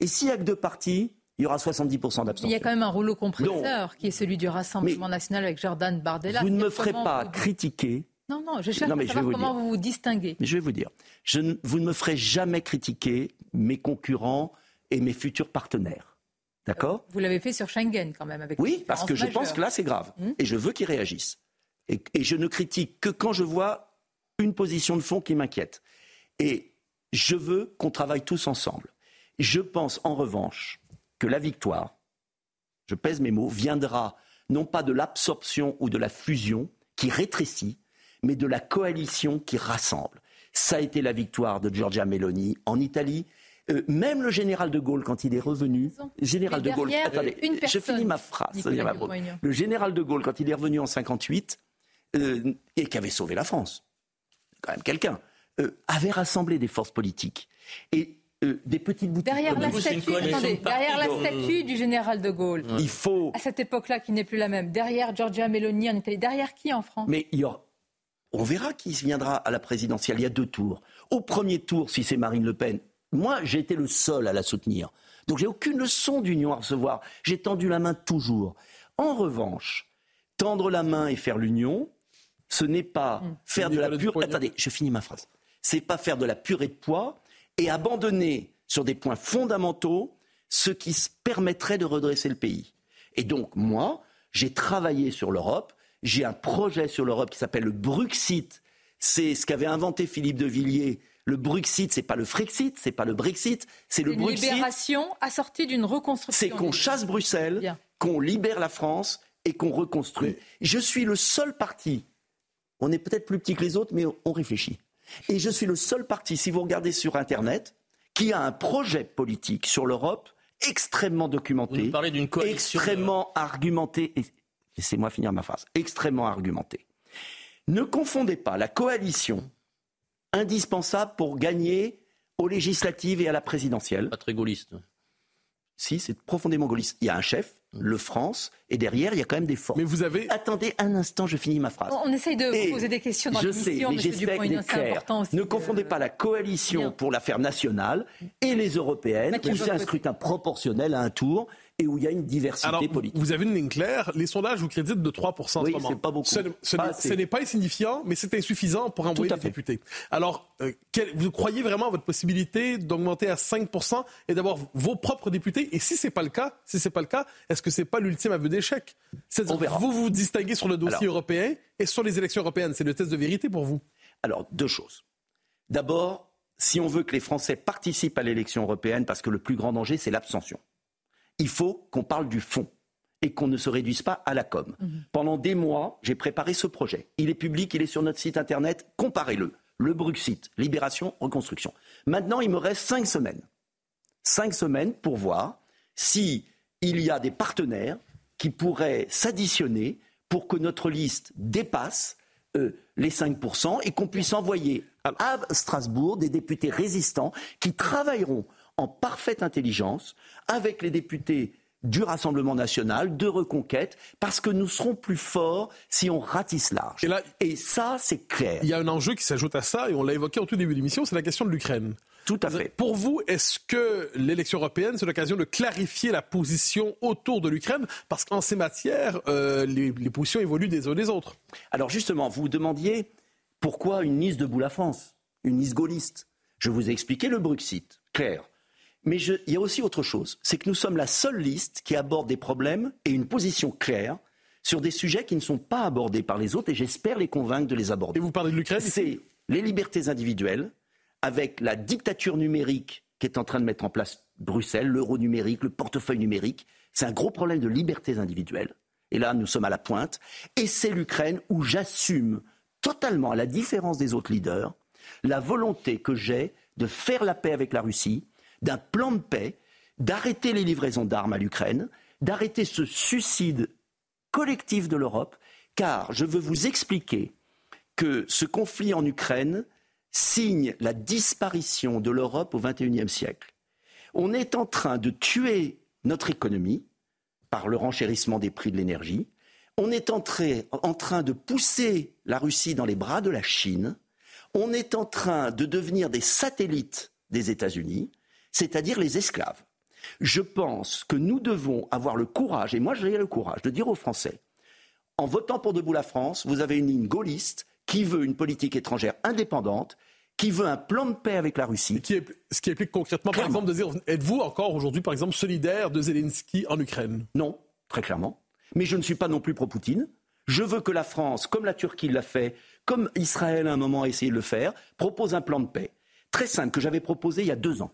Et s'il n'y a que deux partis, il y aura 70% d'abstention. Il y a quand même un rouleau compresseur qui est celui du Rassemblement national avec Jordan Bardella. Vous ne me ferez pas critiquer. Non, non, je cherche à savoir comment vous vous distinguez. Mais je vais vous dire, je vous ne me ferez jamais critiquer mes concurrents et mes futurs partenaires. D'accord Vous l'avez fait sur Schengen quand même avec Oui, parce que je pense que là c'est grave et je veux qu'ils réagissent. Et, je ne critique que quand je vois une position de fond qui m'inquiète. Et je veux qu'on travaille tous ensemble. Je pense en revanche que la victoire, je pèse mes mots, viendra non pas de l'absorption ou de la fusion qui rétrécit, mais de la coalition qui rassemble. Ça a été la victoire de Giorgia Meloni en Italie, euh, même le général de Gaulle, quand il est revenu, général de Gaulle, attendez, je finis ma phrase. Le général de Gaulle, quand il est revenu en 58 euh, et qui avait sauvé la France, quand même quelqu'un, euh, avait rassemblé des forces politiques et des petites boutiques. Derrière la, statue, derrière la statue du général de Gaulle. Il faut. À cette époque-là, qui n'est plus la même. Derrière Giorgia Meloni en Italie. Derrière qui en France? Mais il y aura... on verra qui viendra à la présidentielle. Il y a deux tours. Au premier tour, si c'est Marine Le Pen, moi, j'ai été le seul à la soutenir. Donc j'ai aucune leçon d'union à recevoir. J'ai tendu la main toujours. En revanche, tendre la main et faire l'union, ce n'est pas mmh. faire de la pure. Attendez, je finis ma phrase. C'est pas faire de la purée de poids et abandonner sur des points fondamentaux ce qui permettrait de redresser le pays. Et donc moi, j'ai travaillé sur l'Europe. J'ai un projet sur l'Europe qui s'appelle le Bruxit. C'est ce qu'avait inventé Philippe de Villiers le Bruxit, c'est pas le Frexit, c'est pas le Brexit, c'est le Bruxit. Une libération assortie d'une reconstruction. C'est qu'on chasse Bruxelles, qu'on libère la France et qu'on reconstruit. Je suis le seul parti. On est peut-être plus petit que les autres, mais on réfléchit. Et je suis le seul parti, si vous regardez sur Internet, qui a un projet politique sur l'Europe extrêmement documenté, extrêmement argumenté. Et laissez-moi finir ma phrase. Extrêmement argumenté. Ne confondez pas la coalition indispensable pour gagner aux législatives et à la présidentielle. Pas très gaulliste. Si, c'est profondément gaulliste. Il y a un chef, le France, et derrière, il y a quand même des forces. Mais vous avez... Attendez un instant, je finis ma phrase. On essaye de vous poser des questions dans l'émission, mais j'espère Ne confondez pas la coalition pour l'affaire nationale et les européennes, où c'est un scrutin proportionnel à un tour, et où il y a une diversité politique. Vous avez une ligne claire. Les sondages vous créditent de 3 en oui, ce moment. pas beaucoup. Ce, n'est pas insignifiant, mais c'est insuffisant pour envoyer des députés. Alors, euh, vous croyez vraiment à votre possibilité d'augmenter à 5% et d'avoir vos propres députés? Et si c'est pas le cas, si c'est pas le cas, est-ce que c'est pas l'ultime aveu d'échec? C'est-à-dire vous vous distinguez sur le dossier européen et sur les élections européennes. C'est le test de vérité pour vous Alors, deux choses. D'abord, si on veut que les Français participent à l'élection européenne, parce que le plus grand danger, c'est l'abstention il faut qu'on parle du fond et qu'on ne se réduise pas à la com. Mhm. Pendant des mois, j'ai préparé ce projet. Il est public, il est sur notre site internet, comparez-le. Le Bruxit, Libération, Reconstruction. Maintenant, il me reste cinq semaines. Cinq semaines pour voir s'il y a des partenaires qui pourraient s'additionner pour que notre liste dépasse euh, les 5% et qu'on puisse envoyer à Strasbourg des députés résistants qui travailleront en parfaite intelligence avec les députés du Rassemblement national, de reconquête, parce que nous serons plus forts si on ratisse large. Et, ça, c'est clair. Il y a un enjeu qui s'ajoute à ça, et on l'a évoqué au tout début de l'émission, c'est la question de l'Ukraine. Tout à fait. Pour vous, est-ce que l'élection européenne, c'est l'occasion de clarifier la position autour de l'Ukraine? Parce qu'en ces matières, euh, les, positions évoluent des uns des autres. Alors justement, vous vous demandiez pourquoi une Nice debout la France Une Nice gaulliste Je vous ai expliqué le Brexit, clair. Mais il y a aussi autre chose, c'est que nous sommes la seule liste qui aborde des problèmes et une position claire sur des sujets qui ne sont pas abordés par les autres et j'espère les convaincre de les aborder. Et vous parlez de l'Ukraine C'est les libertés individuelles avec la dictature numérique qui est en train de mettre en place Bruxelles, l'euro numérique, le portefeuille numérique. C'est un gros problème de libertés individuelles. Et là, nous sommes à la pointe. Et c'est l'Ukraine où j'assume totalement, à la différence des autres leaders, la volonté que j'ai de faire la paix avec la Russie, d'un plan de paix, d'arrêter les livraisons d'armes à l'Ukraine, d'arrêter ce suicide collectif de l'Europe, car je veux vous expliquer que ce conflit en Ukraine signe la disparition de l'Europe au XXIe siècle. On est en train de tuer notre économie par le renchérissement des prix de l'énergie. On est en train de pousser la Russie dans les bras de la Chine. On est en train de devenir des satellites des États-Unis c'est-à-dire les esclaves. Je pense que nous devons avoir le courage, et moi j'ai le courage, de dire aux Français, en votant pour Debout la France, vous avez une ligne gaulliste qui veut une politique étrangère indépendante, qui veut un plan de paix avec la Russie. ce qui implique concrètement, par exemple, de dire, êtes-vous encore aujourd'hui, par exemple, solidaire de Zelensky en Ukraine? Non, très clairement. Mais je ne suis pas non plus pro-Poutine. Je veux que la France, comme la Turquie l'a fait, comme Israël à un moment a essayé de le faire, propose un plan de paix. Très simple, que j'avais proposé il y a deux ans.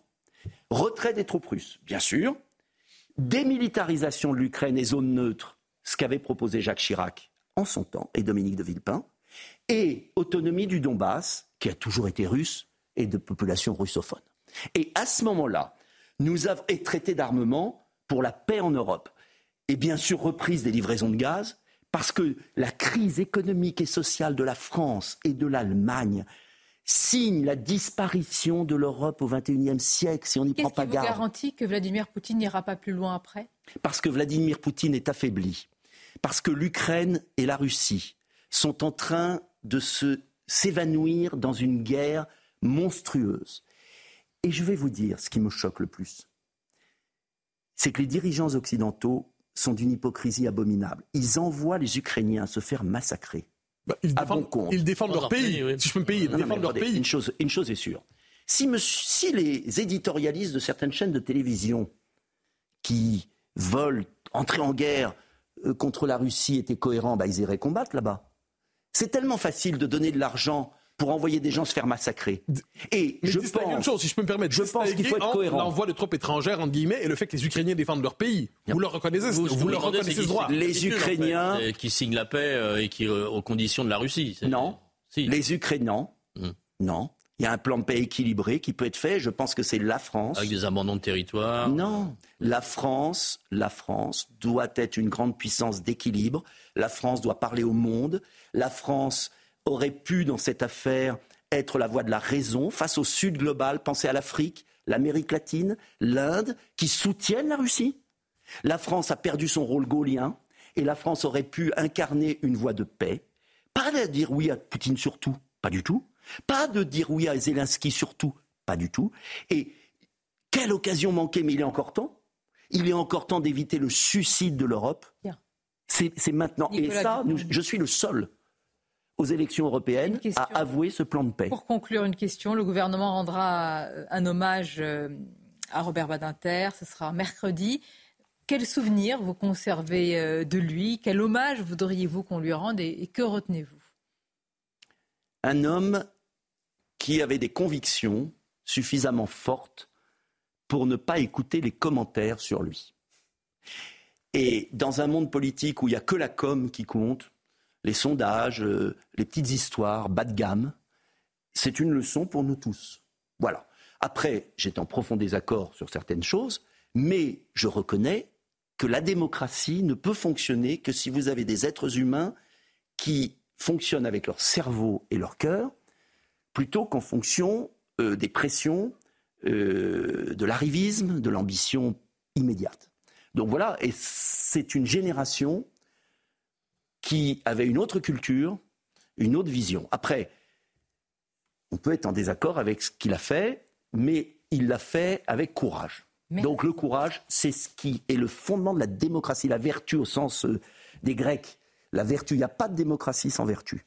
Retrait des troupes russes, bien sûr. Démilitarisation de l'Ukraine et zone neutre, ce qu'avait proposé Jacques Chirac en son temps et Dominique de Villepin. Et autonomie du Donbass, qui a toujours été russe et de population russophone. Et à ce moment-là, nous avons traité d'armement pour la paix en Europe. Et bien sûr, reprise des livraisons de gaz, parce que la crise économique et sociale de la France et de l'Allemagne signe la disparition de l'Europe au XXIe siècle si on n'y prend pas garde. Qu'est-ce qui vous garantit que Vladimir Poutine n'ira pas plus loin après? Parce que Vladimir Poutine est affaibli. Parce que l'Ukraine et la Russie sont en train de se s'évanouir dans une guerre monstrueuse. Et je vais vous dire ce qui me choque le plus. C'est que les dirigeants occidentaux sont d'une hypocrisie abominable. Ils envoient les Ukrainiens se faire massacrer. Bah, ils, défendent, leur, pays. Si je peux me payer, ils défendent leur pays. Une chose, une chose est sûre. Si, si, les éditorialistes de certaines chaînes de télévision qui veulent entrer en guerre euh, contre la Russie étaient cohérents, bah, ils iraient combattre là-bas. C'est tellement facile de donner de l'argent pour envoyer des gens se faire massacrer. Et je pense, une chose, si je peux me permettre, je pense qu'il faut être cohérent. L'envoi de troupes étrangères, entre guillemets, et le fait que les Ukrainiens défendent leur pays. Vous le reconnaissez, vous, vous, le reconnaissez ce droit. Les Ukrainiens qui signent la paix euh, et qui euh, aux conditions de la Russie. Non. Les Ukrainiens, hmm. non. Il y a un plan de paix équilibré qui peut être fait. Je pense que c'est la France. Avec des abandons de territoire. Non. La France, la France doit être une grande puissance d'équilibre. La France doit parler au monde. La France aurait pu, dans cette affaire, être la voix de la raison face au Sud global. Pensez à l'Afrique, l'Amérique latine, l'Inde, qui soutiennent la Russie. La France a perdu son rôle gaulien et la France aurait pu incarner une voie de paix. Pas de dire oui à Poutine surtout, pas du tout. Pas de dire oui à Zelensky surtout, pas du tout. Et quelle occasion manquée, mais il est encore temps. Il est encore temps d'éviter le suicide de l'Europe. C'est maintenant. et ça, je suis le seul aux élections européennes à avouer ce plan de paix. Pour conclure, une question. Le gouvernement rendra euh, un hommage euh, à Robert Badinter. Ce sera mercredi. Quel souvenir vous conservez euh, de lui? Quel hommage voudriez-vous qu'on lui rende et que retenez-vous? Un homme qui avait des convictions suffisamment fortes pour ne pas écouter les commentaires sur lui. Et dans un monde politique où il n'y a que la com qui compte, les sondages, euh, les petites histoires, bas de gamme. C'est une leçon pour nous tous. Voilà. Après, j'étais en profond désaccord sur certaines choses, mais je reconnais que la démocratie ne peut fonctionner que si vous avez des êtres humains qui fonctionnent avec leur cerveau et leur cœur, plutôt qu'en fonction euh, des pressions, euh, de l'arrivisme, de l'ambition immédiate. Donc voilà, et c'est une génération qui avait une autre culture, une autre vision. Après, on peut être en désaccord avec ce qu'il a fait, mais il l'a fait avec courage. Donc le courage, c'est ce qui est le fondement de la démocratie, la vertu au sens euh, des Grecs. La vertu, il n'y a pas de démocratie sans vertu.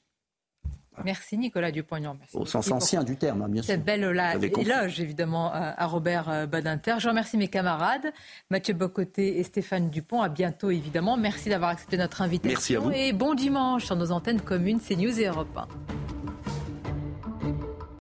Merci Nicolas Dupont-Aignan. Au sens ancien du terme, hein, bien sûr. Cette belle éloge, évidemment, à Robert euh, Badinter. Je remercie mes camarades, Mathieu Bocoté et Stéphane Dupont. À bientôt, évidemment. Merci d'avoir accepté notre invitation. Merci à vous. Et bon dimanche sur nos antennes communes, c'est News et Europe 1.